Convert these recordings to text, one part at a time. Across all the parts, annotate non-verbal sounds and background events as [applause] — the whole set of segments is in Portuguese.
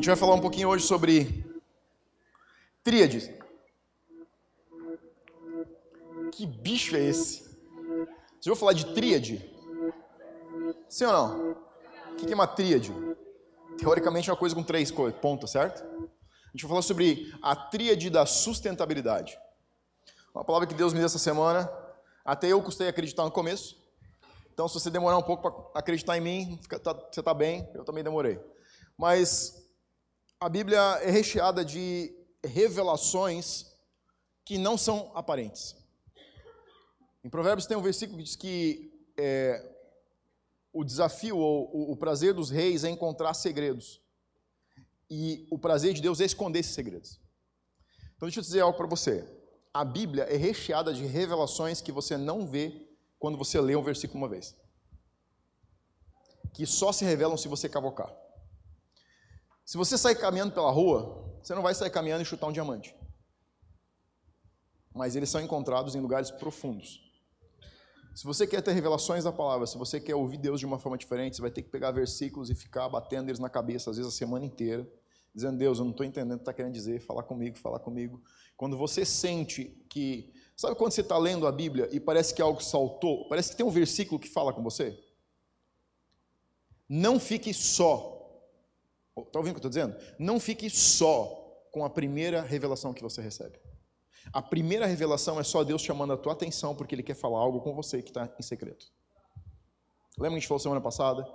gente vai falar um pouquinho hoje sobre tríades. Que bicho é esse? Você ouviu falar de tríade? Sim ou não? O que é uma tríade? Teoricamente é uma coisa com três pontas, certo? A gente vai falar sobre a tríade da sustentabilidade. Uma palavra que Deus me deu essa semana. Até eu custei acreditar no começo. Então, se você demorar um pouco para acreditar em mim, tá, você está bem, eu também demorei. Mas a Bíblia é recheada de revelações que não são aparentes. Em Provérbios tem um versículo que diz que é, o desafio ou o, o prazer dos reis é encontrar segredos. E o prazer de Deus é esconder esses segredos. Então deixa eu dizer algo para você. A Bíblia é recheada de revelações que você não vê quando você lê um versículo uma vez. Que só se revelam se você cavocar. Se você sair caminhando pela rua, você não vai sair caminhando e chutar um diamante. Mas eles são encontrados em lugares profundos. Se você quer ter revelações da palavra, se você quer ouvir Deus de uma forma diferente, você vai ter que pegar versículos e ficar batendo eles na cabeça, às vezes a semana inteira, dizendo: Deus, eu não estou entendendo o que está querendo dizer, falar comigo, falar comigo. Quando você sente que. Sabe quando você está lendo a Bíblia e parece que algo saltou? Parece que tem um versículo que fala com você? Não fique só Está ouvindo o que eu estou dizendo? Não fique só com a primeira revelação que você recebe. A primeira revelação é só Deus chamando a tua atenção porque Ele quer falar algo com você que está em secreto. Lembra que a gente falou semana passada?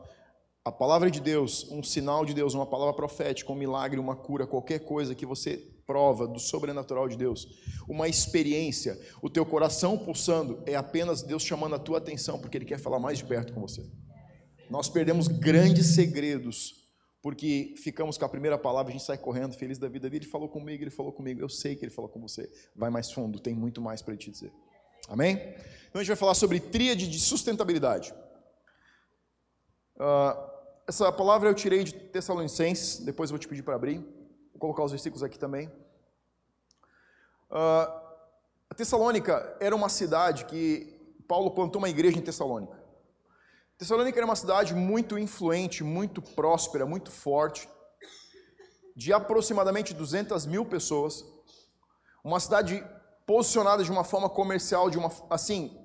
A palavra de Deus, um sinal de Deus, uma palavra profética, um milagre, uma cura, qualquer coisa que você prova do sobrenatural de Deus, uma experiência, o teu coração pulsando, é apenas Deus chamando a tua atenção porque Ele quer falar mais de perto com você. Nós perdemos grandes segredos porque ficamos com a primeira palavra, a gente sai correndo, feliz da vida. Ele falou comigo, ele falou comigo. Eu sei que ele falou com você. Vai mais fundo, tem muito mais para te dizer. Amém? Então a gente vai falar sobre tríade de sustentabilidade. Uh, essa palavra eu tirei de Tessalonicenses, depois eu vou te pedir para abrir. Vou colocar os versículos aqui também. Uh, a Tessalônica era uma cidade que Paulo plantou uma igreja em Tessalônica. Tessalônica era uma cidade muito influente, muito próspera, muito forte, de aproximadamente 200 mil pessoas, uma cidade posicionada de uma forma comercial, de uma assim,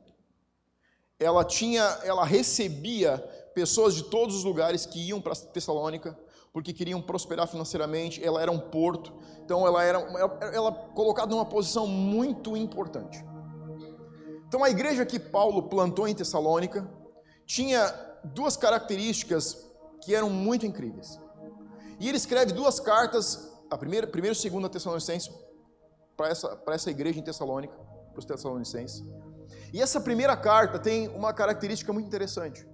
ela tinha, ela recebia pessoas de todos os lugares que iam para Tessalônica, porque queriam prosperar financeiramente. Ela era um porto, então ela era, ela, colocada numa posição muito importante. Então a igreja que Paulo plantou em Tessalônica tinha duas características que eram muito incríveis. E ele escreve duas cartas, a primeira, primeira e segunda Tessalonicenses, para essa, para essa igreja em Tessalônica, para os Tessalonicenses. E essa primeira carta tem uma característica muito interessante.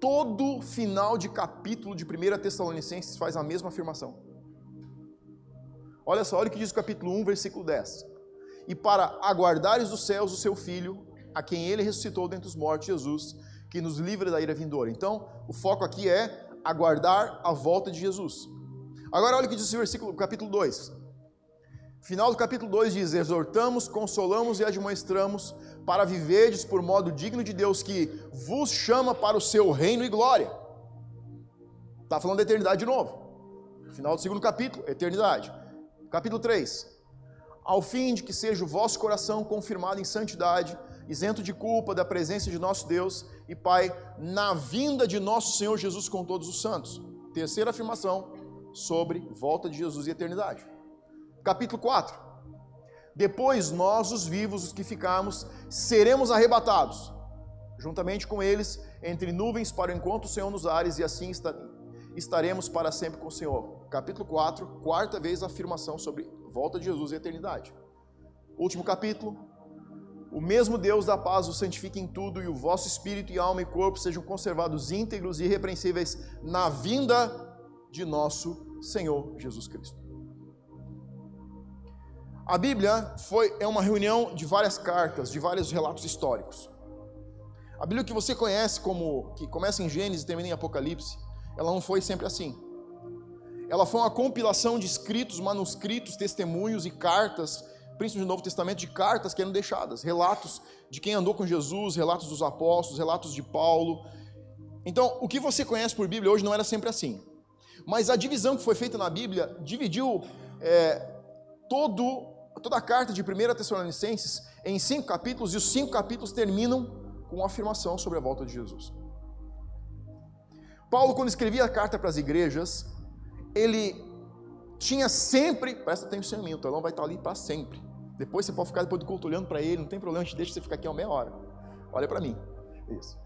Todo final de capítulo de 1 Tessalonicenses faz a mesma afirmação. Olha só, olha o que diz o capítulo 1, versículo 10. E para aguardares dos céus o seu filho, a quem ele ressuscitou dentre os mortos, Jesus, que nos livra da ira vindoura. Então, o foco aqui é aguardar a volta de Jesus. Agora olha o que diz o versículo, capítulo 2. Final do capítulo 2 diz: Exortamos, consolamos e admoestramos para viverdes por modo digno de Deus que vos chama para o seu reino e glória. Está falando da eternidade de novo. Final do segundo capítulo, eternidade. Capítulo 3. Ao fim de que seja o vosso coração confirmado em santidade, isento de culpa da presença de nosso Deus e Pai, na vinda de nosso Senhor Jesus com todos os santos. Terceira afirmação sobre volta de Jesus e eternidade. Capítulo 4. Depois nós, os vivos, os que ficarmos, seremos arrebatados, juntamente com eles, entre nuvens para o encontro do Senhor nos ares, e assim estaremos para sempre com o Senhor. Capítulo 4, quarta vez a afirmação sobre volta de Jesus e eternidade. Último capítulo, o mesmo Deus da paz o santifique em tudo, e o vosso espírito e alma e corpo sejam conservados íntegros e irrepreensíveis na vinda de nosso Senhor Jesus Cristo. A Bíblia foi, é uma reunião de várias cartas, de vários relatos históricos. A Bíblia que você conhece como que começa em Gênesis e termina em Apocalipse, ela não foi sempre assim. Ela foi uma compilação de escritos, manuscritos, testemunhos e cartas principalmente no Novo Testamento, de cartas que eram deixadas, relatos de quem andou com Jesus, relatos dos apóstolos, relatos de Paulo. Então, o que você conhece por Bíblia hoje não era sempre assim. Mas a divisão que foi feita na Bíblia dividiu é, todo, toda a carta de 1 Tessalonicenses em cinco capítulos, e os cinco capítulos terminam com uma afirmação sobre a volta de Jesus. Paulo, quando escrevia a carta para as igrejas, ele tinha sempre, presta atenção em mim, o telão vai estar ali para sempre. Depois você pode ficar depois do culto olhando para ele, não tem problema, a gente deixa você ficar aqui uma meia hora. Olha para mim. Isso.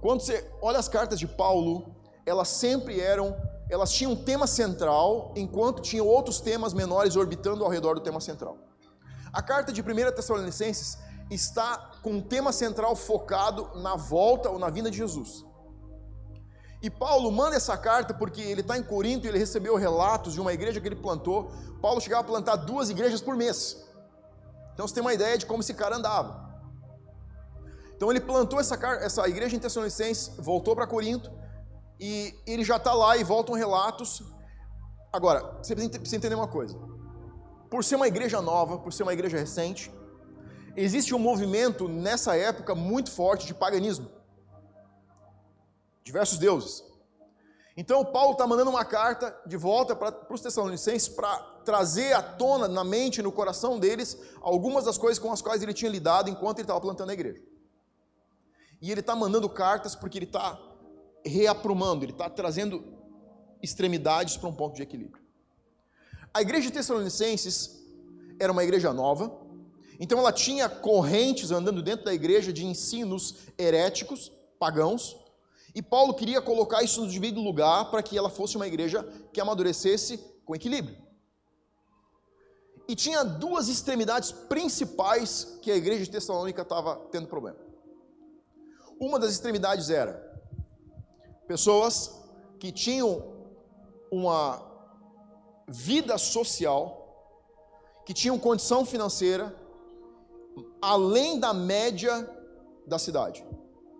Quando você olha as cartas de Paulo, elas sempre eram, elas tinham um tema central, enquanto tinham outros temas menores orbitando ao redor do tema central. A carta de 1 Tessalonicenses está com um tema central focado na volta ou na vinda de Jesus. E Paulo manda essa carta porque ele está em Corinto e ele recebeu relatos de uma igreja que ele plantou. Paulo chegava a plantar duas igrejas por mês. Então você tem uma ideia de como esse cara andava. Então ele plantou essa, essa igreja em Tessalonicenses, voltou para Corinto, e ele já está lá e voltam relatos. Agora, você precisa entender uma coisa. Por ser uma igreja nova, por ser uma igreja recente, existe um movimento nessa época muito forte de paganismo. Diversos deuses. Então, Paulo está mandando uma carta de volta para os Tessalonicenses para trazer à tona, na mente, no coração deles, algumas das coisas com as quais ele tinha lidado enquanto ele estava plantando a igreja. E ele está mandando cartas porque ele está reaprumando, ele está trazendo extremidades para um ponto de equilíbrio. A igreja de Tessalonicenses era uma igreja nova, então ela tinha correntes andando dentro da igreja de ensinos heréticos, pagãos, e Paulo queria colocar isso no devido lugar para que ela fosse uma igreja que amadurecesse com equilíbrio. E tinha duas extremidades principais que a igreja de Tessalônica estava tendo problema. Uma das extremidades era pessoas que tinham uma vida social, que tinham condição financeira além da média da cidade.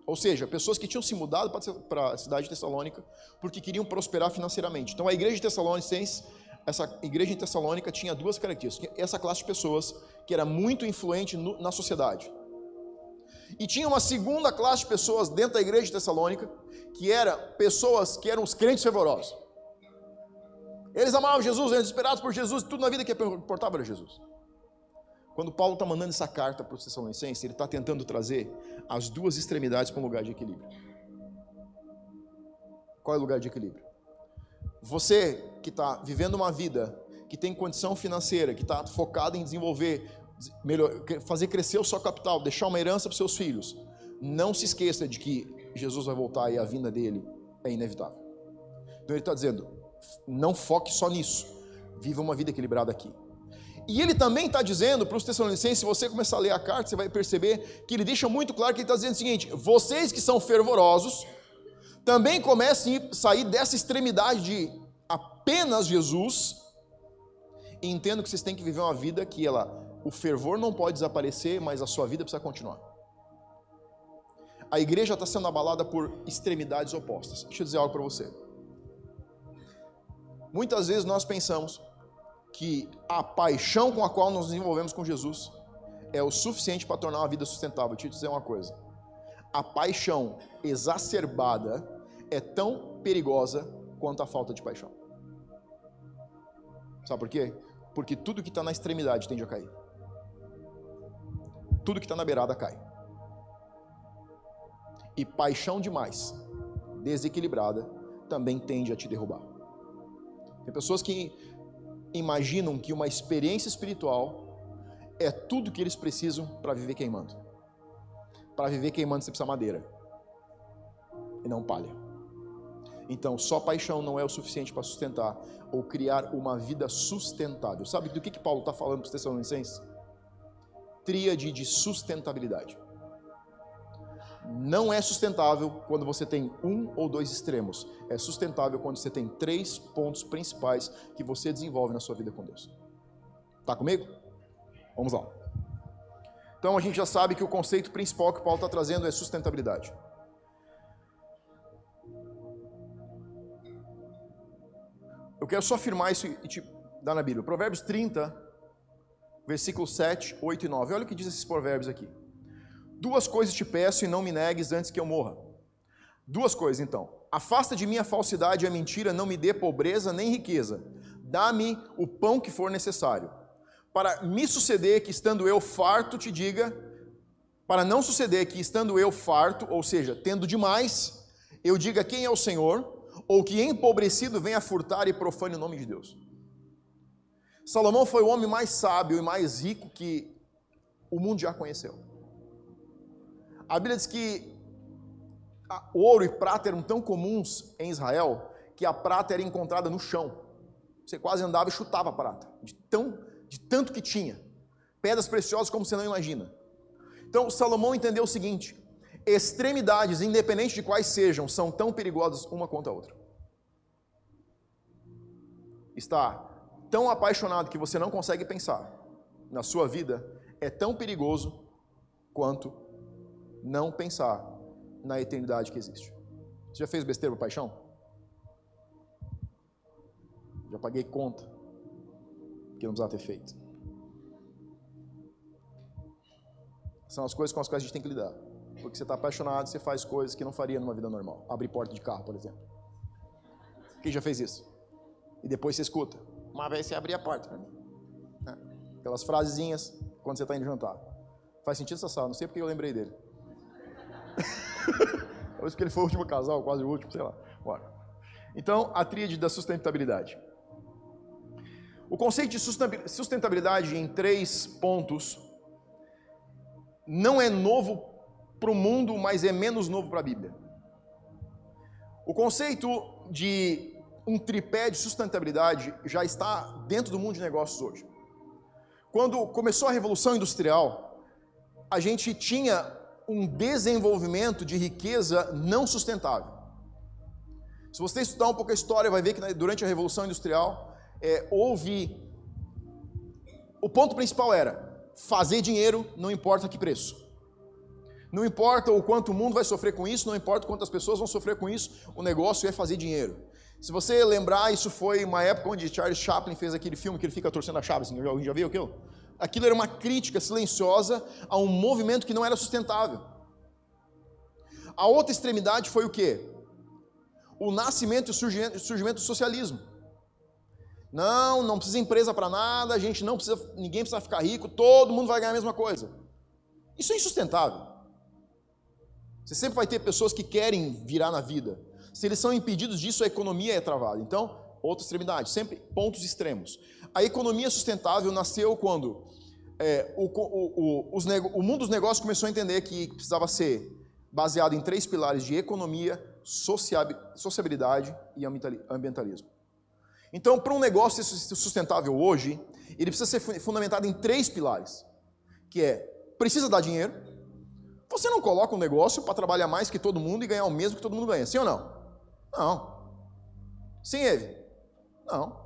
Ou seja, pessoas que tinham se mudado para a cidade de Tessalônica porque queriam prosperar financeiramente. Então a igreja de Tessalonicenses, essa igreja em Tessalônica tinha duas características. Essa classe de pessoas que era muito influente no, na sociedade. E tinha uma segunda classe de pessoas dentro da igreja de Tessalônica, que era pessoas que eram os crentes fervorosos. Eles amavam Jesus, eram desesperados por Jesus, tudo na vida que importava era Jesus. Quando Paulo está mandando essa carta para os Tessalonicenses, ele está tentando trazer as duas extremidades para um lugar de equilíbrio. Qual é o lugar de equilíbrio? Você que está vivendo uma vida, que tem condição financeira, que está focado em desenvolver, melhor, fazer crescer o seu capital, deixar uma herança para seus filhos, não se esqueça de que Jesus vai voltar e a vinda dele é inevitável. Então ele está dizendo, não foque só nisso, viva uma vida equilibrada aqui. E ele também está dizendo para os Tessalonicenses, se você começar a ler a carta, você vai perceber que ele deixa muito claro que ele está dizendo o seguinte: vocês que são fervorosos, também comecem a sair dessa extremidade de apenas Jesus, e entendo que vocês têm que viver uma vida que ela, o fervor não pode desaparecer, mas a sua vida precisa continuar. A igreja está sendo abalada por extremidades opostas. Deixa eu dizer algo para você. Muitas vezes nós pensamos que a paixão com a qual nos desenvolvemos com Jesus é o suficiente para tornar uma vida sustentável. Deixa eu te dizer uma coisa: a paixão exacerbada é tão perigosa quanto a falta de paixão. Sabe por quê? Porque tudo que está na extremidade tende a cair. Tudo que está na beirada cai. E paixão demais, desequilibrada, também tende a te derrubar. Tem pessoas que imaginam que uma experiência espiritual é tudo que eles precisam para viver queimando. Para viver queimando você precisa madeira e não palha. Então, só paixão não é o suficiente para sustentar ou criar uma vida sustentável. Sabe do que, que Paulo está falando para os Tessalonicenses? Tríade de sustentabilidade não é sustentável quando você tem um ou dois extremos. É sustentável quando você tem três pontos principais que você desenvolve na sua vida com Deus. Tá comigo? Vamos lá. Então a gente já sabe que o conceito principal que Paulo está trazendo é sustentabilidade. Eu quero só afirmar isso e te dar na Bíblia. Provérbios 30, versículos 7, 8 e 9. Olha o que diz esses provérbios aqui. Duas coisas te peço e não me negues antes que eu morra. Duas coisas então. Afasta de mim a falsidade e a mentira, não me dê pobreza nem riqueza. Dá-me o pão que for necessário. Para me suceder que estando eu farto te diga, para não suceder que estando eu farto, ou seja, tendo demais, eu diga quem é o Senhor, ou que empobrecido venha furtar e profane o nome de Deus. Salomão foi o homem mais sábio e mais rico que o mundo já conheceu. A Bíblia diz que ouro e prata eram tão comuns em Israel que a prata era encontrada no chão. Você quase andava e chutava a prata, de, tão, de tanto que tinha. Pedras preciosas como você não imagina. Então Salomão entendeu o seguinte: extremidades, independente de quais sejam, são tão perigosas uma quanto a outra. Está tão apaixonado que você não consegue pensar na sua vida é tão perigoso quanto não pensar na eternidade que existe. Você já fez besteira por paixão? Já paguei conta que não precisava ter feito. São as coisas com as quais a gente tem que lidar. Porque você está apaixonado, você faz coisas que não faria numa vida normal. Abrir porta de carro, por exemplo. Quem já fez isso? E depois você escuta. Uma vez você abria a porta para mim. É. Aquelas frasezinhas quando você está indo jantar. Faz sentido essa sala, não sei porque eu lembrei dele. [laughs] Talvez porque ele foi o último casal, quase o último, sei lá. Bora. Então, a tríade da sustentabilidade. O conceito de sustentabilidade em três pontos não é novo para o mundo, mas é menos novo para a Bíblia. O conceito de um tripé de sustentabilidade já está dentro do mundo de negócios hoje. Quando começou a Revolução Industrial, a gente tinha um desenvolvimento de riqueza não sustentável. Se você estudar um pouco a história, vai ver que durante a Revolução Industrial é, houve. O ponto principal era fazer dinheiro, não importa que preço. Não importa o quanto o mundo vai sofrer com isso, não importa quantas pessoas vão sofrer com isso, o negócio é fazer dinheiro. Se você lembrar, isso foi uma época onde Charles Chaplin fez aquele filme que ele fica torcendo a chave, assim, alguém já viu aquilo? Aquilo era uma crítica silenciosa a um movimento que não era sustentável. A outra extremidade foi o quê? O nascimento e o surgimento, do socialismo. Não, não precisa empresa para nada, a gente não precisa, ninguém precisa ficar rico, todo mundo vai ganhar a mesma coisa. Isso é insustentável. Você sempre vai ter pessoas que querem virar na vida. Se eles são impedidos disso, a economia é travada. Então, outra extremidade, sempre pontos extremos. A economia sustentável nasceu quando é, o, o, o, o mundo dos negócios começou a entender que precisava ser baseado em três pilares de economia, sociabilidade e ambientalismo. Então, para um negócio ser sustentável hoje, ele precisa ser fundamentado em três pilares, que é precisa dar dinheiro. Você não coloca um negócio para trabalhar mais que todo mundo e ganhar o mesmo que todo mundo ganha, sim ou não? Não. Sim, Eve? Não.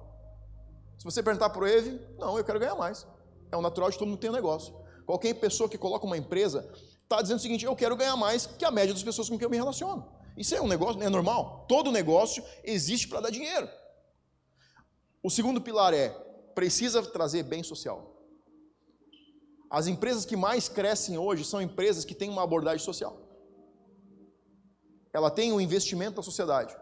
Se você perguntar para o Eve, não, eu quero ganhar mais. É o natural de todo mundo ter um negócio. Qualquer pessoa que coloca uma empresa está dizendo o seguinte: eu quero ganhar mais que a média das pessoas com quem eu me relaciono. Isso é um negócio, é normal. Todo negócio existe para dar dinheiro. O segundo pilar é precisa trazer bem social. As empresas que mais crescem hoje são empresas que têm uma abordagem social. Ela tem um investimento na sociedade.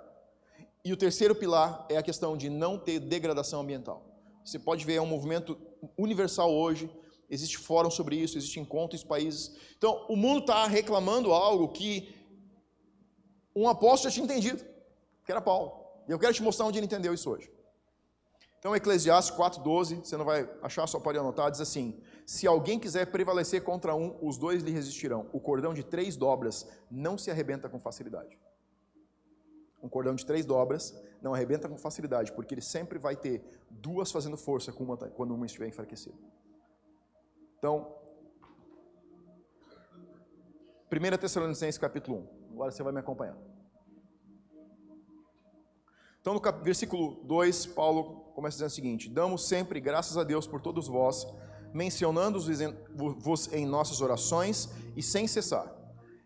E o terceiro pilar é a questão de não ter degradação ambiental. Você pode ver, é um movimento universal hoje, existe fórum sobre isso, existe encontros em países. Então, o mundo está reclamando algo que um apóstolo já tinha entendido, que era Paulo. E eu quero te mostrar onde ele entendeu isso hoje. Então, Eclesiastes 4,12, você não vai achar, só pode anotar, diz assim: Se alguém quiser prevalecer contra um, os dois lhe resistirão. O cordão de três dobras não se arrebenta com facilidade um cordão de três dobras, não arrebenta com facilidade, porque ele sempre vai ter duas fazendo força quando uma estiver enfraquecida. Então, 1 Tessalonicenses capítulo 1. Agora você vai me acompanhar. Então, no versículo 2, Paulo começa dizendo o seguinte: Damos sempre graças a Deus por todos vós, mencionando-vos em nossas orações e sem cessar,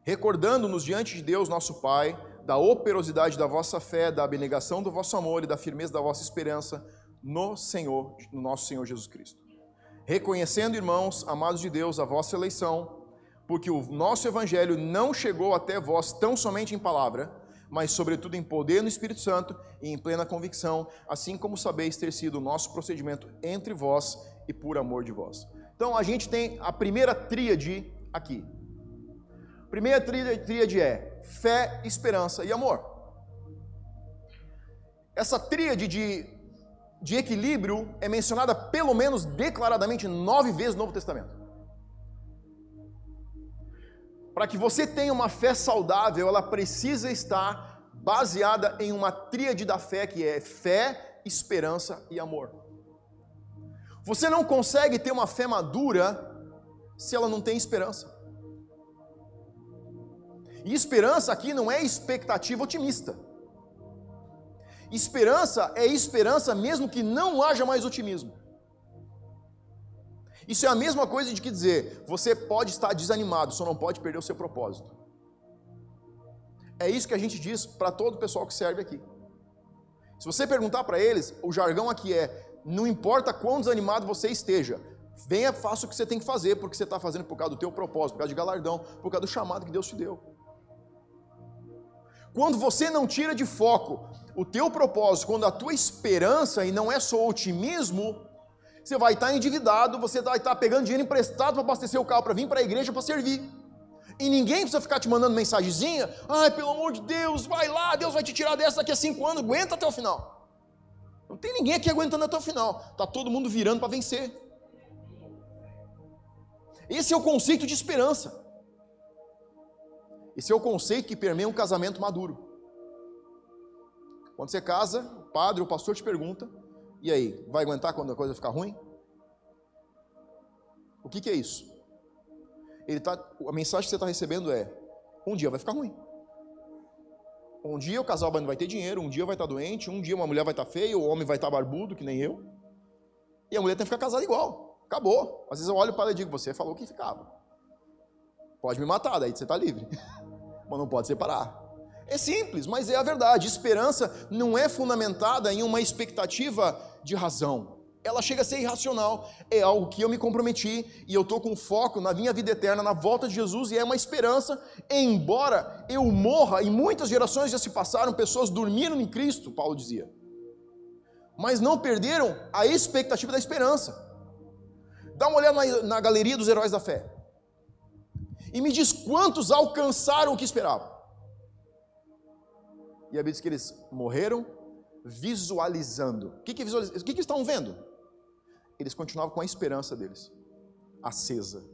recordando-nos diante de Deus, nosso Pai, da operosidade da vossa fé, da abnegação do vosso amor e da firmeza da vossa esperança no Senhor, no nosso Senhor Jesus Cristo. Reconhecendo, irmãos, amados de Deus, a vossa eleição, porque o nosso evangelho não chegou até vós tão somente em palavra, mas sobretudo em poder no Espírito Santo e em plena convicção, assim como sabeis ter sido o nosso procedimento entre vós e por amor de vós. Então a gente tem a primeira tríade aqui. A primeira tríade é fé, esperança e amor. Essa tríade de, de equilíbrio é mencionada pelo menos declaradamente nove vezes no Novo Testamento. Para que você tenha uma fé saudável, ela precisa estar baseada em uma tríade da fé que é fé, esperança e amor. Você não consegue ter uma fé madura se ela não tem esperança. E esperança aqui não é expectativa otimista. Esperança é esperança mesmo que não haja mais otimismo. Isso é a mesma coisa de que dizer, você pode estar desanimado, só não pode perder o seu propósito. É isso que a gente diz para todo o pessoal que serve aqui. Se você perguntar para eles, o jargão aqui é: não importa quão desanimado você esteja, venha, faça o que você tem que fazer, porque você está fazendo por causa do teu propósito, por causa de galardão, por causa do chamado que Deus te deu. Quando você não tira de foco o teu propósito, quando a tua esperança, e não é só otimismo, você vai estar endividado, você vai estar pegando dinheiro emprestado para abastecer o carro, para vir para a igreja para servir. E ninguém precisa ficar te mandando mensagenzinha, ai, pelo amor de Deus, vai lá, Deus vai te tirar dessa daqui a cinco anos, aguenta até o final. Não tem ninguém aqui aguentando até o final. Está todo mundo virando para vencer. Esse é o conceito de esperança. Esse é o conceito que permeia um casamento maduro. Quando você casa, o padre, o pastor te pergunta: e aí, vai aguentar quando a coisa ficar ruim? O que, que é isso? Ele tá, a mensagem que você está recebendo é: um dia vai ficar ruim. Um dia o casal não vai ter dinheiro, um dia vai estar tá doente, um dia uma mulher vai estar tá feia, o homem vai estar tá barbudo, que nem eu. E a mulher tem que ficar casada igual. Acabou. Às vezes eu olho para ela e digo: Você falou que ficava. Pode me matar, daí você está livre. [laughs] Mas não pode separar. É simples, mas é a verdade. Esperança não é fundamentada em uma expectativa de razão. Ela chega a ser irracional. É algo que eu me comprometi e eu estou com foco na minha vida eterna, na volta de Jesus, e é uma esperança. Embora eu morra, e muitas gerações já se passaram, pessoas dormiram em Cristo, Paulo dizia, mas não perderam a expectativa da esperança. Dá uma olhada na, na galeria dos heróis da fé e me diz quantos alcançaram o que esperavam. E a Bíblia diz que eles morreram visualizando. O que, que, visualiz... o que, que estavam vendo? Eles continuavam com a esperança deles, acesa.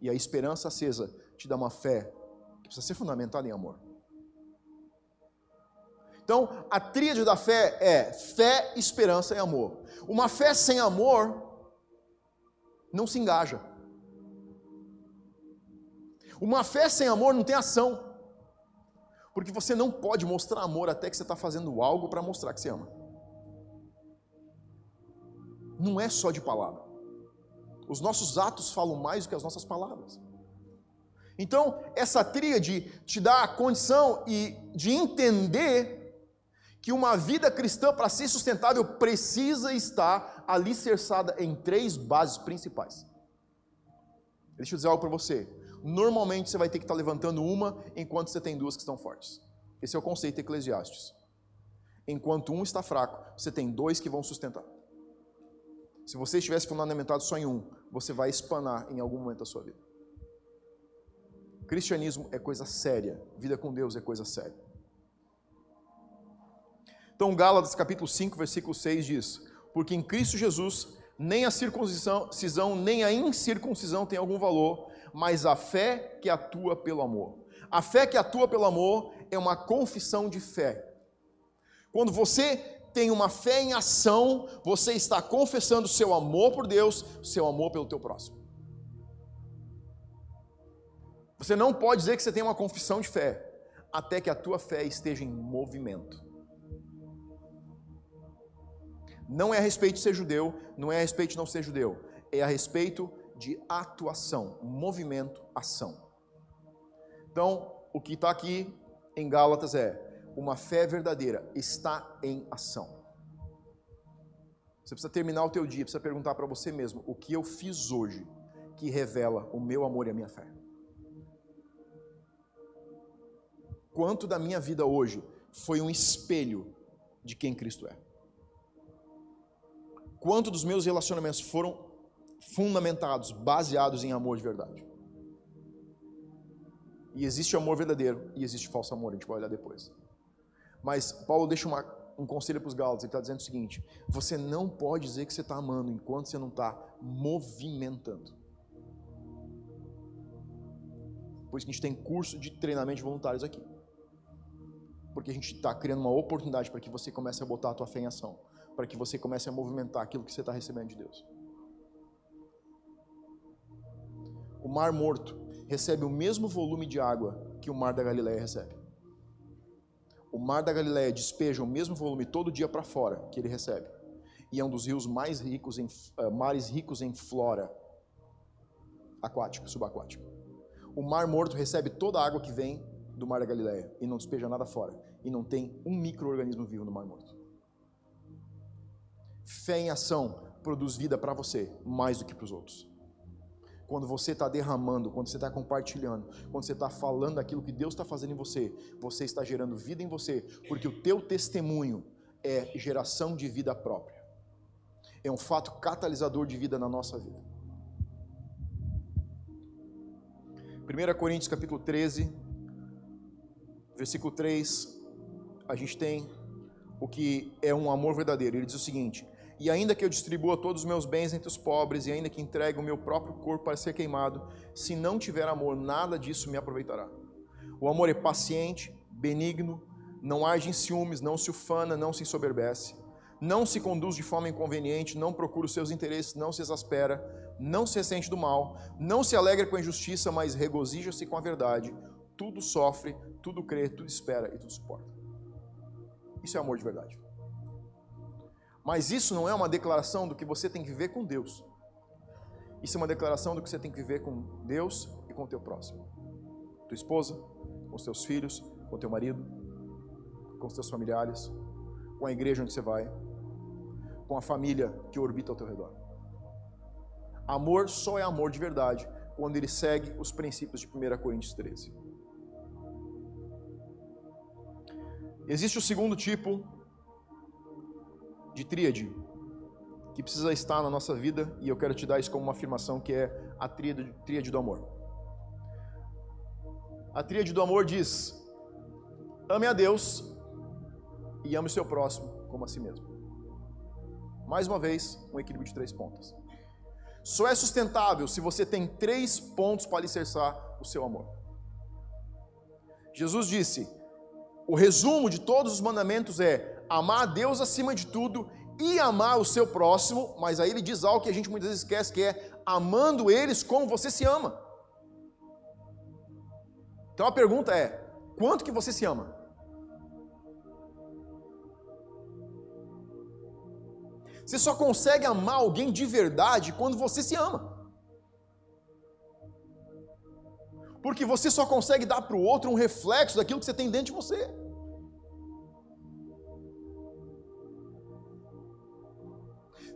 E a esperança acesa te dá uma fé que precisa ser fundamentada em amor. Então, a tríade da fé é fé, esperança e amor. Uma fé sem amor não se engaja. Uma fé sem amor não tem ação. Porque você não pode mostrar amor até que você está fazendo algo para mostrar que você ama. Não é só de palavra. Os nossos atos falam mais do que as nossas palavras. Então, essa tríade te dá a condição e de entender que uma vida cristã, para ser sustentável, precisa estar alicerçada em três bases principais. Deixa eu dizer algo para você normalmente você vai ter que estar levantando uma enquanto você tem duas que estão fortes. Esse é o conceito Eclesiastes. Enquanto um está fraco, você tem dois que vão sustentar. Se você estivesse fundamentado só em um, você vai espanar em algum momento da sua vida. Cristianismo é coisa séria, vida com Deus é coisa séria. Então, Gálatas capítulo 5, versículo 6 diz: Porque em Cristo Jesus nem a circuncisão nem a incircuncisão tem algum valor, mas a fé que atua pelo amor. A fé que atua pelo amor é uma confissão de fé. Quando você tem uma fé em ação, você está confessando seu amor por Deus, seu amor pelo teu próximo. Você não pode dizer que você tem uma confissão de fé até que a tua fé esteja em movimento. Não é a respeito de ser judeu, não é a respeito de não ser judeu, é a respeito de atuação, movimento, ação. Então, o que está aqui em Gálatas é: uma fé verdadeira está em ação. Você precisa terminar o teu dia, precisa perguntar para você mesmo: o que eu fiz hoje que revela o meu amor e a minha fé? quanto da minha vida hoje foi um espelho de quem Cristo é. Quanto dos meus relacionamentos foram fundamentados, baseados em amor de verdade. E existe amor verdadeiro e existe falso amor, a gente vai olhar depois. Mas Paulo deixa uma, um conselho para os Gálatas, ele está dizendo o seguinte: você não pode dizer que você está amando enquanto você não está movimentando. Por isso que a gente tem curso de treinamento de voluntários aqui. Porque a gente está criando uma oportunidade para que você comece a botar a tua fé em ação. Para que você comece a movimentar aquilo que você está recebendo de Deus. Mar Morto recebe o mesmo volume de água que o Mar da Galileia recebe. O Mar da Galileia despeja o mesmo volume todo dia para fora que ele recebe. E é um dos rios mais ricos em uh, mares ricos em flora aquática, subaquática. O Mar Morto recebe toda a água que vem do Mar da Galileia e não despeja nada fora. E não tem um microorganismo vivo no Mar Morto. Fé em ação produz vida para você mais do que para os outros quando você está derramando, quando você está compartilhando, quando você está falando aquilo que Deus está fazendo em você, você está gerando vida em você, porque o teu testemunho é geração de vida própria. É um fato catalisador de vida na nossa vida. 1 Coríntios capítulo 13, versículo 3, a gente tem o que é um amor verdadeiro. Ele diz o seguinte: e ainda que eu distribua todos os meus bens entre os pobres, e ainda que entregue o meu próprio corpo para ser queimado, se não tiver amor, nada disso me aproveitará. O amor é paciente, benigno, não age em ciúmes, não se ufana, não se ensoberbece, não se conduz de forma inconveniente, não procura os seus interesses, não se exaspera, não se ressente do mal, não se alegra com a injustiça, mas regozija-se com a verdade. Tudo sofre, tudo crê, tudo espera e tudo suporta. Isso é amor de verdade. Mas isso não é uma declaração do que você tem que viver com Deus. Isso é uma declaração do que você tem que viver com Deus e com o teu próximo. Tua esposa, com os teus filhos, com o teu marido, com os teus familiares, com a igreja onde você vai, com a família que orbita ao teu redor. Amor só é amor de verdade quando ele segue os princípios de 1 Coríntios 13. Existe o segundo tipo de tríade que precisa estar na nossa vida e eu quero te dar isso como uma afirmação que é a tríade, tríade do amor. A tríade do amor diz: ame a Deus e ame o seu próximo como a si mesmo. Mais uma vez, um equilíbrio de três pontas. Só é sustentável se você tem três pontos para alicerçar o seu amor. Jesus disse: o resumo de todos os mandamentos é amar a Deus acima de tudo e amar o seu próximo, mas aí ele diz algo que a gente muitas vezes esquece, que é amando eles como você se ama. Então a pergunta é: quanto que você se ama? Você só consegue amar alguém de verdade quando você se ama. Porque você só consegue dar para o outro um reflexo daquilo que você tem dentro de você.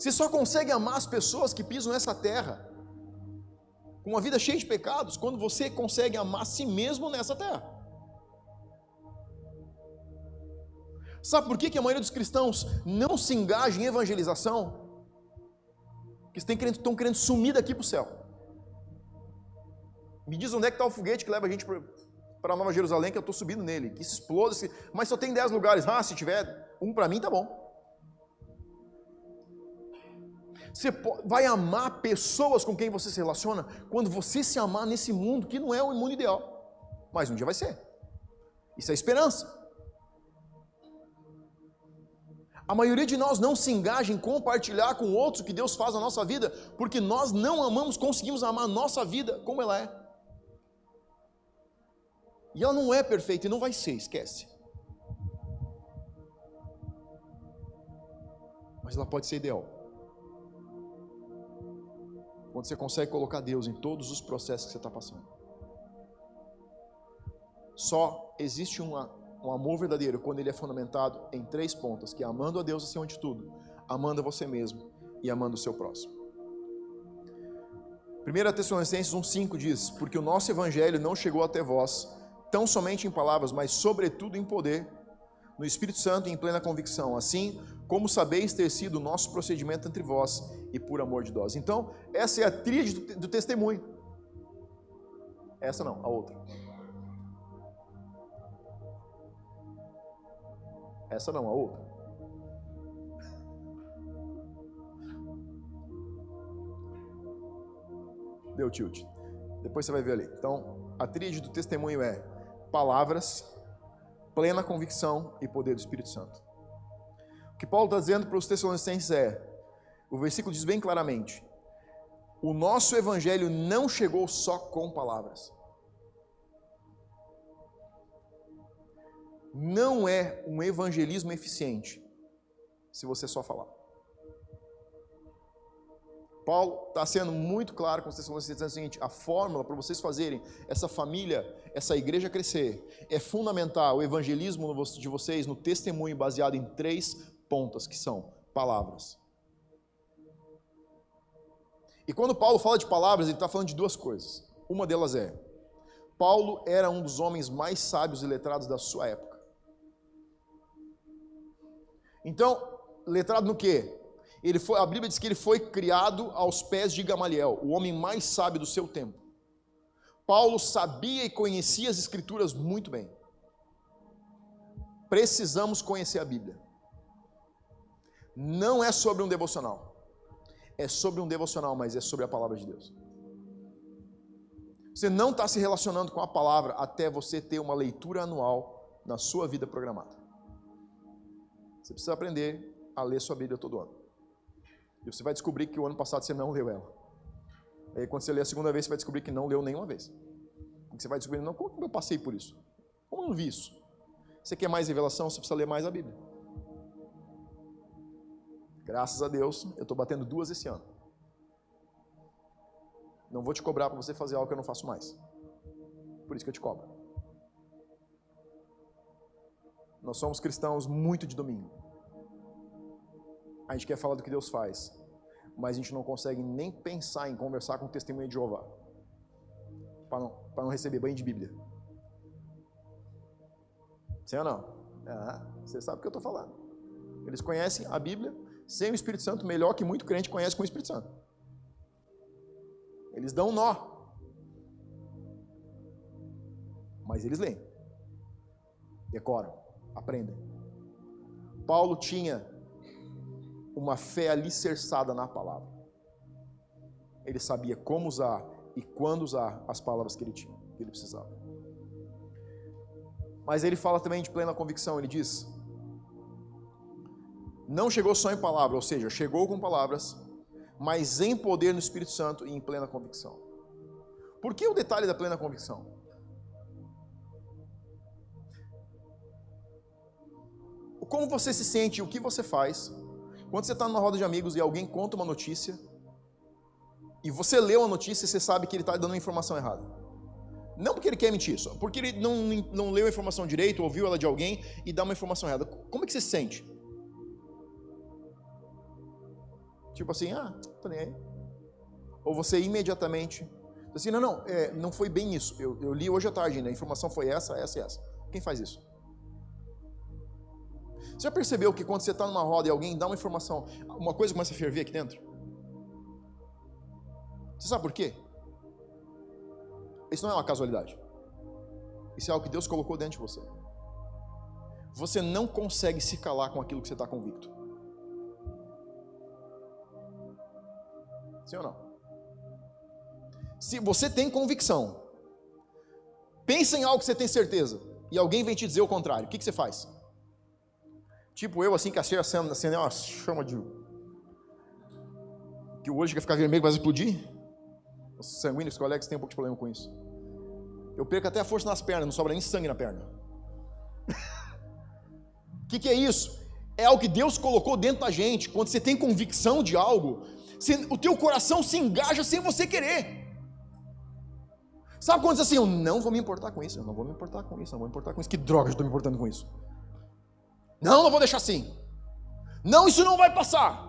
Você só consegue amar as pessoas que pisam nessa terra, com uma vida cheia de pecados, quando você consegue amar a si mesmo nessa terra. Sabe por que, que a maioria dos cristãos não se engaja em evangelização? Que estão querendo, estão querendo sumir daqui para o céu. Me diz onde é que está o foguete que leva a gente para Nova Jerusalém, que eu estou subindo nele, que se explode, mas só tem 10 lugares. Ah, se tiver um para mim, tá bom. Você vai amar pessoas com quem você se relaciona quando você se amar nesse mundo que não é o mundo ideal, mas um dia vai ser. Isso é esperança. A maioria de nós não se engaja em compartilhar com outros o que Deus faz na nossa vida, porque nós não amamos, conseguimos amar a nossa vida como ela é. E ela não é perfeita e não vai ser, esquece. Mas ela pode ser ideal quando você consegue colocar Deus em todos os processos que você está passando. Só existe uma, um amor verdadeiro quando ele é fundamentado em três pontas, que é amando a Deus acima de tudo, amando a você mesmo e amando o seu próximo. 1 Tessalonicenses 1,5 diz: Porque o nosso evangelho não chegou até vós tão somente em palavras, mas sobretudo em poder, no Espírito Santo e em plena convicção, assim como sabeis ter sido o nosso procedimento entre vós e por amor de nós. Então, essa é a tríade do, do testemunho. Essa não, a outra. Essa não, a outra. Deu tilt. Depois você vai ver ali. Então, a tríade do testemunho é palavras, plena convicção e poder do Espírito Santo. Que Paulo está dizendo para os Tessalonicenses é: o versículo diz bem claramente, o nosso evangelho não chegou só com palavras. Não é um evangelismo eficiente se você só falar. Paulo está sendo muito claro com os Tessalonicenses dizendo o seguinte: a fórmula para vocês fazerem essa família, essa igreja crescer, é fundamental o evangelismo de vocês no testemunho baseado em três pontas, que são palavras. E quando Paulo fala de palavras, ele está falando de duas coisas. Uma delas é: Paulo era um dos homens mais sábios e letrados da sua época. Então, letrado no quê? Ele foi, a Bíblia diz que ele foi criado aos pés de Gamaliel, o homem mais sábio do seu tempo. Paulo sabia e conhecia as Escrituras muito bem. Precisamos conhecer a Bíblia. Não é sobre um devocional. É sobre um devocional, mas é sobre a palavra de Deus. Você não está se relacionando com a palavra até você ter uma leitura anual na sua vida programada. Você precisa aprender a ler sua Bíblia todo ano. E você vai descobrir que o ano passado você não leu ela. Aí quando você lê a segunda vez, você vai descobrir que não leu nenhuma vez. Você vai descobrir, não, como eu passei por isso? Como eu não vi isso? Você quer mais revelação, você precisa ler mais a Bíblia. Graças a Deus, eu estou batendo duas esse ano. Não vou te cobrar para você fazer algo que eu não faço mais. Por isso que eu te cobro. Nós somos cristãos muito de domingo a gente quer falar do que Deus faz, mas a gente não consegue nem pensar em conversar com o testemunho de Jeová, para não, não receber banho de Bíblia. Sim ou não? Ah, você sabe o que eu estou falando. Eles conhecem a Bíblia sem o Espírito Santo melhor que muito crente conhece com o Espírito Santo. Eles dão nó. Mas eles leem, decoram, aprendem. Paulo tinha uma fé alicerçada na palavra. Ele sabia como usar e quando usar as palavras que ele tinha, que ele precisava. Mas ele fala também de plena convicção, ele diz: Não chegou só em palavra, ou seja, chegou com palavras, mas em poder no Espírito Santo e em plena convicção. Por que o detalhe da plena convicção? Como você se sente, o que você faz quando você está numa roda de amigos e alguém conta uma notícia, e você leu a notícia e você sabe que ele está dando uma informação errada. Não porque ele quer mentir, só porque ele não, não leu a informação direito, ouviu ela de alguém e dá uma informação errada. Como é que você se sente? Tipo assim, ah, tô nem aí. Ou você imediatamente, assim, não, não, é, não foi bem isso. Eu, eu li hoje à tarde, né? a informação foi essa, essa e essa. Quem faz isso? Você já percebeu que quando você está numa roda e alguém dá uma informação, uma coisa começa a ferver aqui dentro? Você sabe por quê? Isso não é uma casualidade. Isso é algo que Deus colocou dentro de você. Você não consegue se calar com aquilo que você está convicto. Sim ou não? Se você tem convicção, pensa em algo que você tem certeza, e alguém vem te dizer o contrário, o que, que você faz? Tipo eu, assim, que achei acender assim, uma chama de. Que o olho quer ficar vermelho, vai explodir. Os sanguíneos, os colegas têm um pouco de problema com isso. Eu perco até a força nas pernas, não sobra nem sangue na perna. O [laughs] que, que é isso? É algo que Deus colocou dentro da gente. Quando você tem convicção de algo, o teu coração se engaja sem você querer. Sabe quando diz assim, eu não vou me importar com isso, eu não vou me importar com isso, eu não vou me importar com isso. Que droga eu estou me importando com isso? Não, não vou deixar assim. Não, isso não vai passar.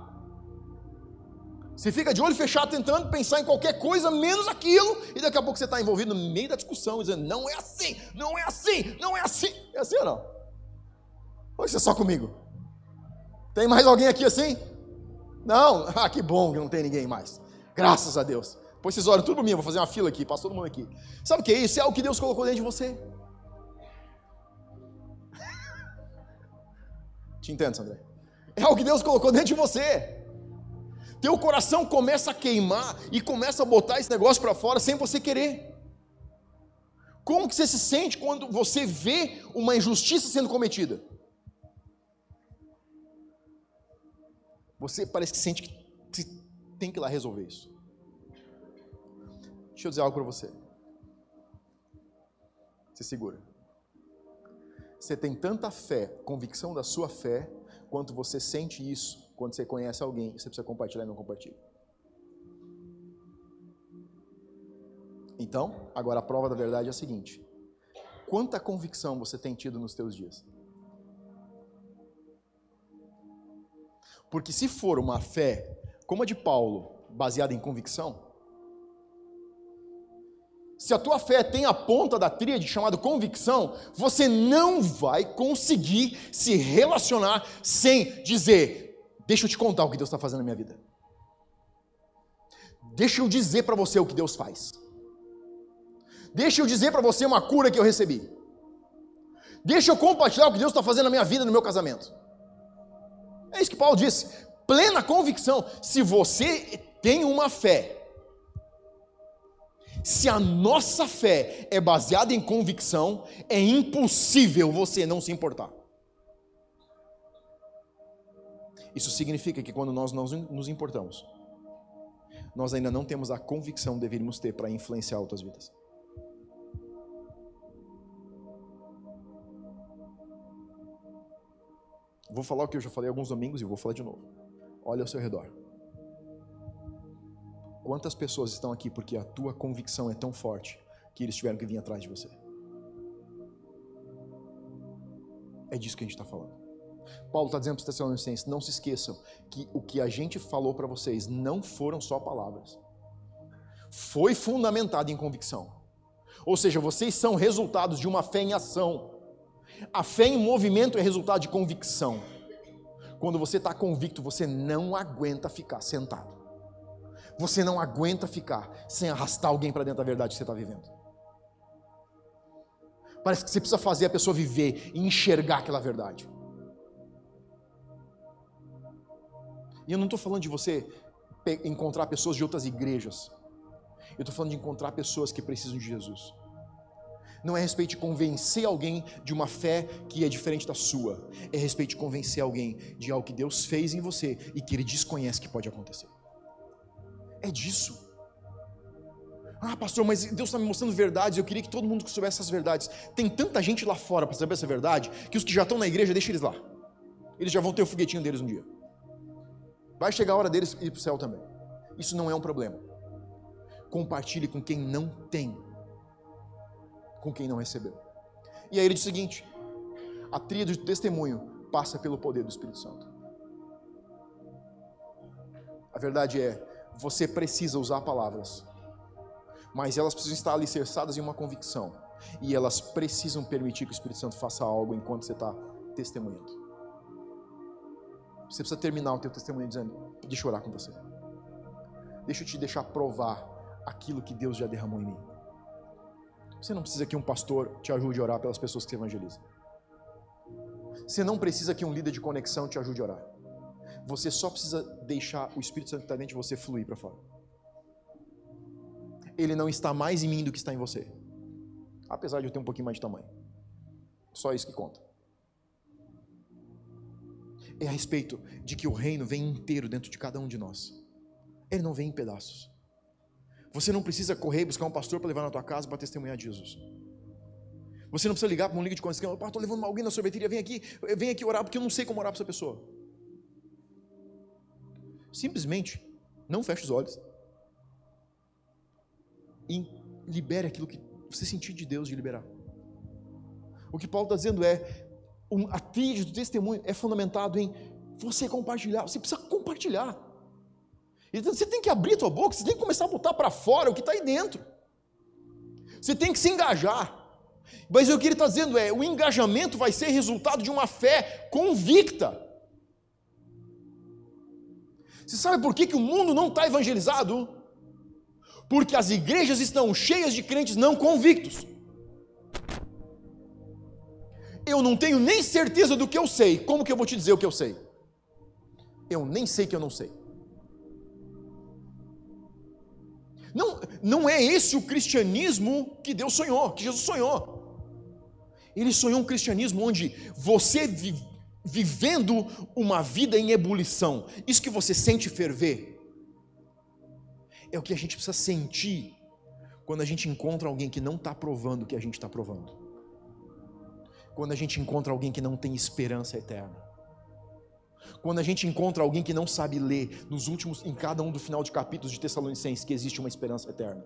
Você fica de olho fechado tentando pensar em qualquer coisa menos aquilo, e daqui a pouco você está envolvido no meio da discussão, dizendo: não é assim, não é assim, não é assim. É assim ou não? Ou isso é só comigo? Tem mais alguém aqui assim? Não? [laughs] Ah, que bom que não tem ninguém mais. Graças a Deus. Pois vocês olham tudo por mim, eu vou fazer uma fila aqui, passa todo mundo aqui. Sabe o que é isso? É o que Deus colocou dentro de você. [laughs] Te entende, André? É o que Deus colocou dentro de você. Teu coração começa a queimar e começa a botar esse negócio para fora sem você querer. Como que você se sente quando você vê uma injustiça sendo cometida? Você parece que sente que tem que ir lá resolver isso. Deixa eu dizer algo para você. Se segura. Você tem tanta fé, convicção da sua fé, quanto você sente isso quando você conhece alguém, você precisa compartilhar e não compartilha. Então, agora a prova da verdade é a seguinte: quanta convicção você tem tido nos teus dias? Porque se for uma fé como a de Paulo, baseada em convicção, se a tua fé tem a ponta da tríade chamada convicção, você não vai conseguir se relacionar sem dizer: Deixa eu te contar o que Deus está fazendo na minha vida. Deixa eu dizer para você o que Deus faz. Deixa eu dizer para você uma cura que eu recebi. Deixa eu compartilhar o que Deus está fazendo na minha vida, no meu casamento. É isso que Paulo disse. Plena convicção. Se você tem uma fé, se a nossa fé é baseada em convicção, é impossível você não se importar. Isso significa que quando nós nos importamos, nós ainda não temos a convicção que deveríamos ter para influenciar outras vidas. Vou falar o que eu já falei alguns domingos e vou falar de novo. Olha ao seu redor. Quantas pessoas estão aqui porque a tua convicção é tão forte que eles tiveram que vir atrás de você? É disso que a gente está falando. Paulo está dizendo para os não se esqueçam que o que a gente falou para vocês não foram só palavras, foi fundamentado em convicção. Ou seja, vocês são resultados de uma fé em ação. A fé em movimento é resultado de convicção. Quando você está convicto, você não aguenta ficar sentado. Você não aguenta ficar sem arrastar alguém para dentro da verdade que você está vivendo. Parece que você precisa fazer a pessoa viver e enxergar aquela verdade. E eu não estou falando de você encontrar pessoas de outras igrejas. Eu estou falando de encontrar pessoas que precisam de Jesus. Não é a respeito de convencer alguém de uma fé que é diferente da sua. É a respeito de convencer alguém de algo que Deus fez em você e que ele desconhece que pode acontecer. É disso. Ah, pastor, mas Deus está me mostrando verdades. Eu queria que todo mundo soubesse essas verdades. Tem tanta gente lá fora para saber essa verdade que os que já estão na igreja, deixa eles lá. Eles já vão ter o foguetinho deles um dia. Vai chegar a hora deles ir para o céu também. Isso não é um problema. Compartilhe com quem não tem, com quem não recebeu. E aí ele diz o seguinte: a tríade do testemunho passa pelo poder do Espírito Santo. A verdade é, você precisa usar palavras, mas elas precisam estar alicerçadas em uma convicção, e elas precisam permitir que o Espírito Santo faça algo enquanto você está testemunhando. Você precisa terminar o teu testemunho dizendo: Deixa eu orar com você. Deixa eu te deixar provar aquilo que Deus já derramou em mim. Você não precisa que um pastor te ajude a orar pelas pessoas que você evangeliza. Você não precisa que um líder de conexão te ajude a orar. Você só precisa deixar o Espírito Santo está dentro de você fluir para fora. Ele não está mais em mim do que está em você. Apesar de eu ter um pouquinho mais de tamanho. Só isso que conta é a respeito de que o reino vem inteiro dentro de cada um de nós. Ele não vem em pedaços. Você não precisa correr e buscar um pastor para levar na tua casa para testemunhar de Jesus. Você não precisa ligar para um liga de conexão, estou levando alguém na sorveteria, vem aqui, vem aqui orar, porque eu não sei como orar para essa pessoa. Simplesmente não feche os olhos e libere aquilo que você sentir de Deus de liberar. O que Paulo está dizendo é: a tríade do testemunho é fundamentado em você compartilhar. Você precisa compartilhar. Ele você tem que abrir a tua boca, você tem que começar a botar para fora o que está aí dentro. Você tem que se engajar. Mas o que ele está dizendo é: o engajamento vai ser resultado de uma fé convicta. Você sabe por que, que o mundo não está evangelizado? Porque as igrejas estão cheias de crentes não convictos. Eu não tenho nem certeza do que eu sei. Como que eu vou te dizer o que eu sei? Eu nem sei que eu não sei. Não, não é esse o cristianismo que Deus sonhou, que Jesus sonhou. Ele sonhou um cristianismo onde você vivendo uma vida em ebulição, isso que você sente ferver, é o que a gente precisa sentir quando a gente encontra alguém que não está provando o que a gente está provando, quando a gente encontra alguém que não tem esperança eterna. Quando a gente encontra alguém que não sabe ler nos últimos, em cada um do final de capítulos de Tessalonicenses, que existe uma esperança eterna,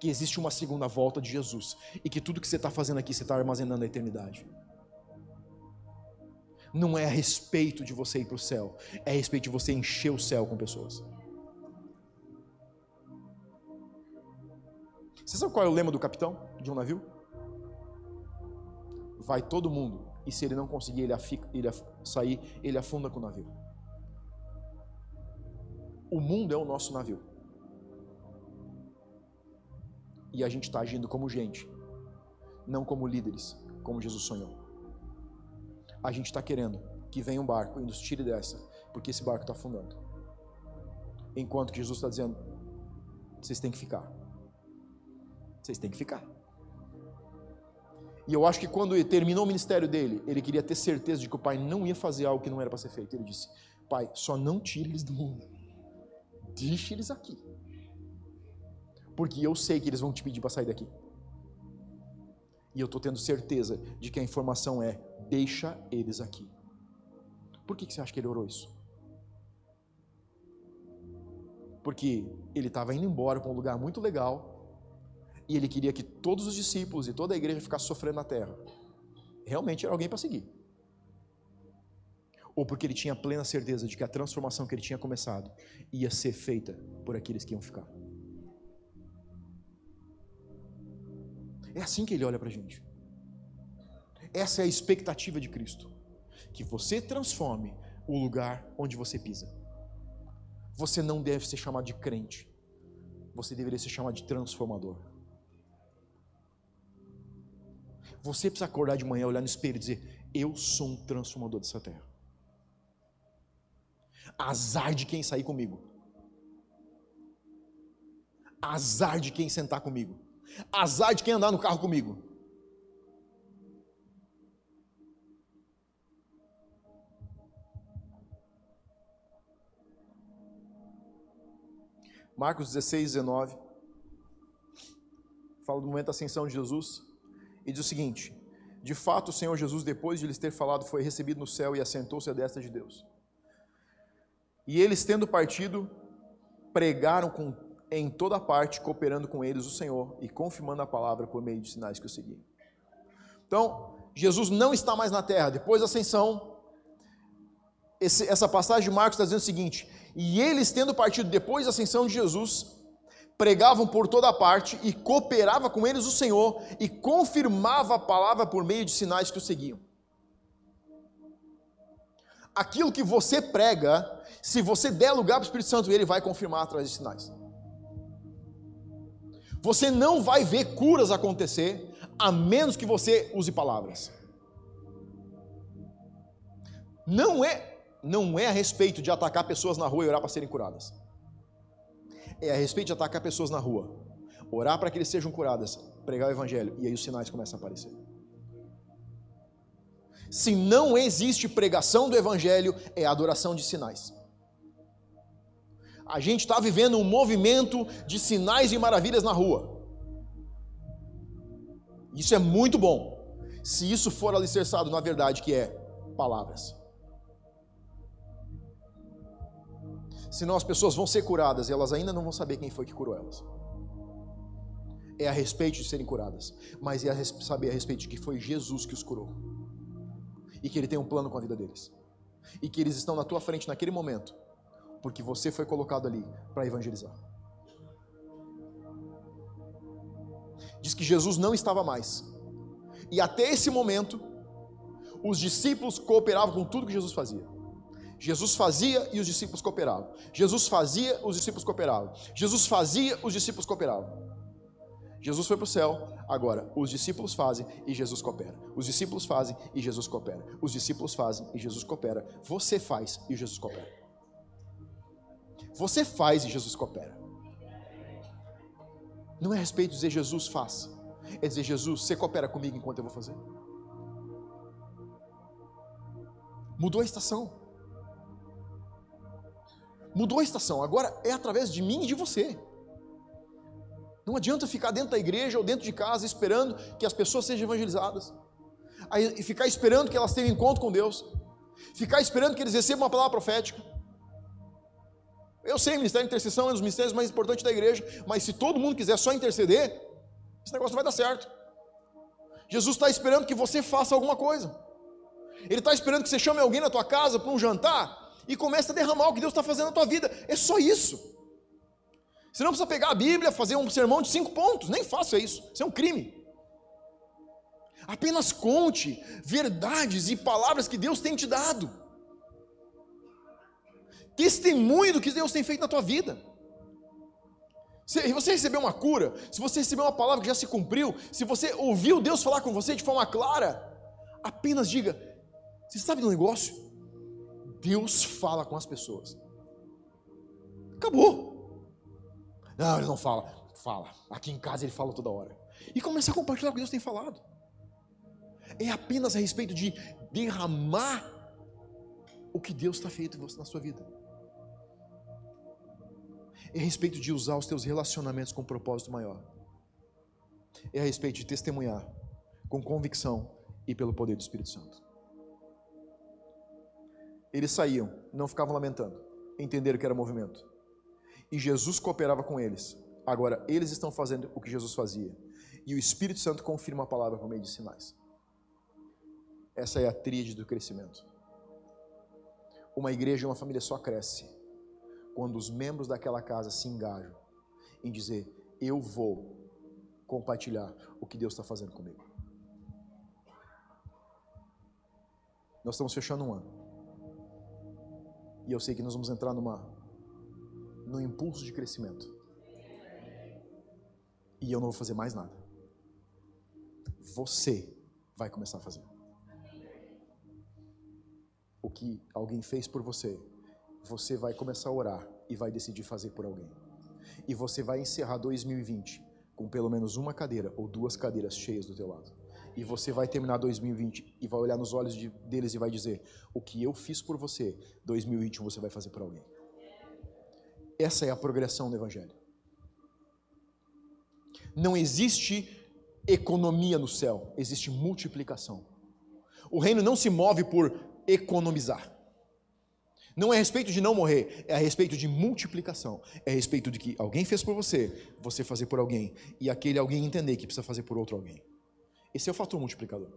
que existe uma segunda volta de Jesus e que tudo que você está fazendo aqui você está armazenando a eternidade. Não é a respeito de você ir para o céu, é a respeito de você encher o céu com pessoas. Você sabe qual é o lema do capitão de um navio? Vai todo mundo e se ele não conseguir ele, afica, ele sair, ele afunda com o navio. O mundo é o nosso navio. E a gente está agindo como gente, não como líderes, como Jesus sonhou. A gente está querendo que venha um barco e nos tire dessa, porque esse barco está afundando. Enquanto que Jesus está dizendo: vocês têm que ficar. Vocês têm que ficar. E eu acho que quando ele terminou o ministério dele, ele queria ter certeza de que o pai não ia fazer algo que não era para ser feito. Ele disse: Pai, só não tire eles do mundo. Deixe eles aqui. Porque eu sei que eles vão te pedir para sair daqui. E eu estou tendo certeza de que a informação é: deixa eles aqui. Por que, que você acha que ele orou isso? Porque ele estava indo embora para um lugar muito legal, e ele queria que todos os discípulos e toda a igreja ficasse sofrendo na terra. Realmente era alguém para seguir. Ou porque ele tinha plena certeza de que a transformação que ele tinha começado ia ser feita por aqueles que iam ficar. É assim que ele olha para a gente. Essa é a expectativa de Cristo. Que você transforme o lugar onde você pisa. Você não deve ser chamado de crente. Você deveria ser chamado de transformador. Você precisa acordar de manhã, olhar no espelho e dizer: Eu sou um transformador dessa terra. Azar de quem sair comigo. Azar de quem sentar comigo. Azar de quem andar no carro comigo. Marcos 16, 19. Fala do momento da ascensão de Jesus e diz o seguinte: De fato, o Senhor Jesus, depois de lhes ter falado, foi recebido no céu e assentou-se à destra de Deus. E eles, tendo partido, pregaram com, em toda parte, cooperando com eles o Senhor e confirmando a palavra por meio de sinais que o seguiam. Então, Jesus não está mais na terra. Depois da ascensão, esse, essa passagem de Marcos está dizendo o seguinte: E eles, tendo partido depois da ascensão de Jesus, pregavam por toda parte e cooperava com eles o Senhor e confirmava a palavra por meio de sinais que o seguiam. Aquilo que você prega, se você der lugar para o Espírito Santo, ele vai confirmar através de sinais. Você não vai ver curas acontecer a menos que você use palavras. Não é não é a respeito de atacar pessoas na rua e orar para serem curadas é a respeito de atacar pessoas na rua, orar para que eles sejam curadas, pregar o evangelho, e aí os sinais começam a aparecer. Se não existe pregação do evangelho, é adoração de sinais. A gente está vivendo um movimento de sinais e maravilhas na rua. Isso é muito bom. Se isso for alicerçado na verdade que é palavras. Senão as pessoas vão ser curadas e elas ainda não vão saber quem foi que curou elas. É a respeito de serem curadas, mas é a saber a respeito de que foi Jesus que os curou e que Ele tem um plano com a vida deles e que eles estão na tua frente naquele momento, porque você foi colocado ali para evangelizar. Diz que Jesus não estava mais. E até esse momento, os discípulos cooperavam com tudo que Jesus fazia. Jesus fazia e os discípulos cooperavam. Jesus fazia, os discípulos cooperavam. Jesus fazia, os discípulos cooperavam. Jesus foi para o céu, agora os discípulos fazem e Jesus coopera. Os discípulos fazem e Jesus coopera. Os discípulos fazem e Jesus coopera. Você faz e Jesus coopera. Você faz e Jesus coopera. Não é a respeito de dizer Jesus faz, é dizer Jesus, você coopera comigo enquanto eu vou fazer. Mudou a estação. Mudou a estação. Agora é através de mim e de você. Não adianta ficar dentro da igreja ou dentro de casa esperando que as pessoas sejam evangelizadas. Aí, ficar esperando que elas tenham encontro com Deus. Ficar esperando que eles recebam uma palavra profética. Eu sei, ministério de intercessão é um dos ministérios mais importantes da igreja, mas se todo mundo quiser só interceder, esse negócio não vai dar certo. Jesus está esperando que você faça alguma coisa. Ele está esperando que você chame alguém na tua casa para um jantar e comece a derramar o que Deus está fazendo na tua vida. É só isso. Você não precisa pegar a Bíblia, fazer um sermão de cinco pontos, nem faça isso, isso é um crime. Apenas conte verdades e palavras que Deus tem te dado. Testemunhe do que Deus tem feito na tua vida. Se você recebeu uma cura, se você recebeu uma palavra que já se cumpriu, se você ouviu Deus falar com você de forma clara, apenas diga: Você sabe do negócio? Deus fala com as pessoas. Acabou. Não, ele não fala. Fala. Aqui em casa ele fala toda hora. E começa a compartilhar o que Deus tem falado. É apenas a respeito de derramar o que Deus está feito na sua vida. É a respeito de usar os teus relacionamentos com um propósito maior. É a respeito de testemunhar com convicção e pelo poder do Espírito Santo. Eles saíam, não ficavam lamentando, entenderam que era movimento e Jesus cooperava com eles. Agora, eles estão fazendo o que Jesus fazia. E o Espírito Santo confirma a palavra por meio de sinais. Essa é a tríade do crescimento. Uma igreja e uma família só cresce quando os membros daquela casa se engajam em dizer: Eu vou compartilhar o que Deus está fazendo comigo. Nós estamos fechando um ano. E eu sei que nós vamos entrar numa no impulso de crescimento. E eu não vou fazer mais nada. Você vai começar a fazer. O que alguém fez por você, você vai começar a orar e vai decidir fazer por alguém. E você vai encerrar 2020 com pelo menos uma cadeira ou duas cadeiras cheias do teu lado. E você vai terminar 2020 e vai olhar nos olhos de, deles e vai dizer: O que eu fiz por você, 2021 você vai fazer por alguém. Essa é a progressão do Evangelho. Não existe economia no céu, existe multiplicação. O reino não se move por economizar. Não é a respeito de não morrer, é a respeito de multiplicação. É a respeito de que alguém fez por você, você fazer por alguém, e aquele alguém entender que precisa fazer por outro alguém. Esse é o fator multiplicador.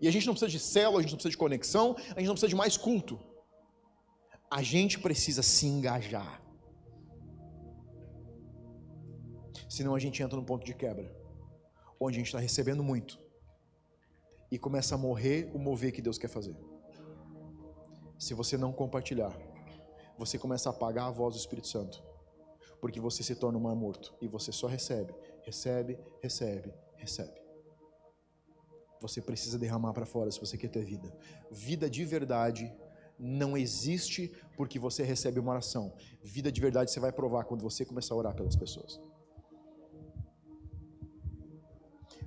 E a gente não precisa de célula, a gente não precisa de conexão, a gente não precisa de mais culto a gente precisa se engajar. Senão a gente entra num ponto de quebra, onde a gente está recebendo muito e começa a morrer o mover que Deus quer fazer. Se você não compartilhar, você começa a apagar a voz do Espírito Santo, porque você se torna um mar morto e você só recebe, recebe, recebe, recebe. Você precisa derramar para fora se você quer ter vida. Vida de verdade não existe porque você recebe uma oração. Vida de verdade você vai provar quando você começar a orar pelas pessoas.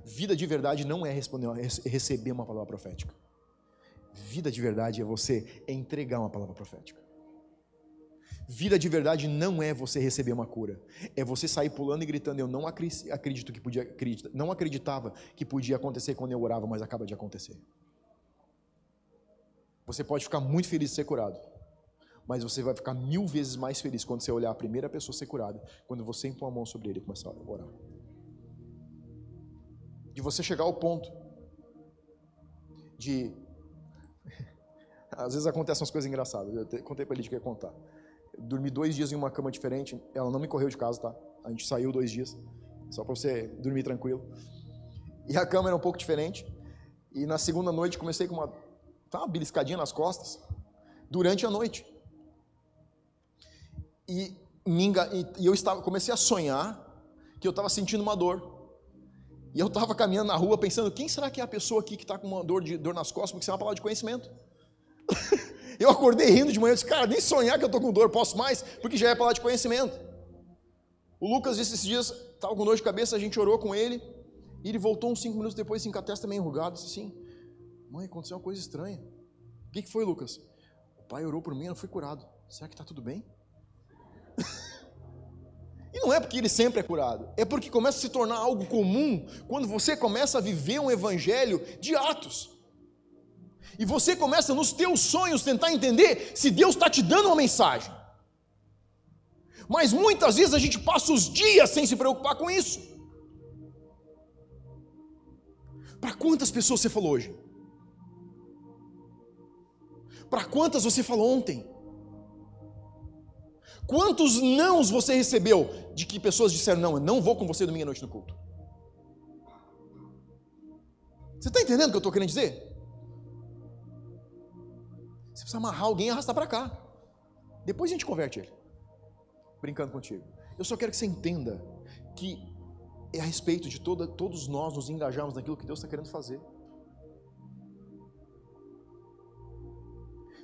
Vida de verdade não é responder, receber uma palavra profética. Vida de verdade é você entregar uma palavra profética. Vida de verdade não é você receber uma cura, é você sair pulando e gritando: Eu não acredito que podia, não acreditava que podia acontecer quando eu orava, mas acaba de acontecer. Você pode ficar muito feliz de ser curado, mas você vai ficar mil vezes mais feliz quando você olhar a primeira pessoa ser curada, quando você impor a mão sobre ele e começar a orar. De você chegar ao ponto de. [laughs] Às vezes acontecem umas coisas engraçadas. Eu contei pra ele que ia contar. Dormi dois dias em uma cama diferente. Ela não me correu de casa, tá? A gente saiu dois dias. Só pra você dormir tranquilo. E a cama era um pouco diferente. E na segunda noite comecei com uma, tá, uma beliscadinha nas costas. Durante a noite. E, enga... e eu estava, comecei a sonhar que eu estava sentindo uma dor. E eu estava caminhando na rua pensando, quem será que é a pessoa aqui que está com uma dor, de, dor nas costas? Porque isso é uma palavra de conhecimento. [laughs] eu acordei rindo de manhã e disse, cara, nem sonhar que eu estou com dor, posso mais? Porque já é palavra de conhecimento. O Lucas disse esses dias, estava com dor de cabeça, a gente orou com ele, e ele voltou uns cinco minutos depois, assim, com a testa meio enrugada, disse assim, mãe, aconteceu uma coisa estranha. O que, que foi, Lucas? O pai orou por mim, eu fui curado. Será que está tudo bem? [laughs] E não é porque ele sempre é curado, é porque começa a se tornar algo comum quando você começa a viver um evangelho de atos. E você começa nos teus sonhos tentar entender se Deus está te dando uma mensagem. Mas muitas vezes a gente passa os dias sem se preocupar com isso. Para quantas pessoas você falou hoje? Para quantas você falou ontem? Quantos nãos você recebeu de que pessoas disseram: Não, eu não vou com você domingo à noite no culto? Você está entendendo o que eu estou querendo dizer? Você precisa amarrar alguém e arrastar para cá. Depois a gente converte ele. Brincando contigo. Eu só quero que você entenda que é a respeito de toda, todos nós nos engajarmos naquilo que Deus está querendo fazer.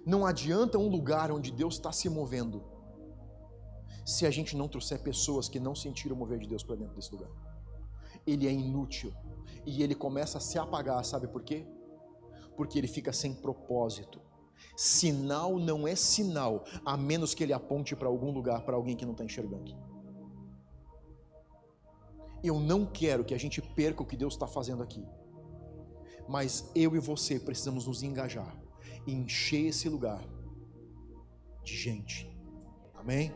Não adianta um lugar onde Deus está se movendo se a gente não trouxer pessoas que não sentiram o mover de Deus para dentro desse lugar. Ele é inútil e ele começa a se apagar, sabe por quê? Porque ele fica sem propósito. Sinal não é sinal, a menos que ele aponte para algum lugar, para alguém que não está enxergando. Eu não quero que a gente perca o que Deus está fazendo aqui, mas eu e você precisamos nos engajar e encher esse lugar de gente. Amém?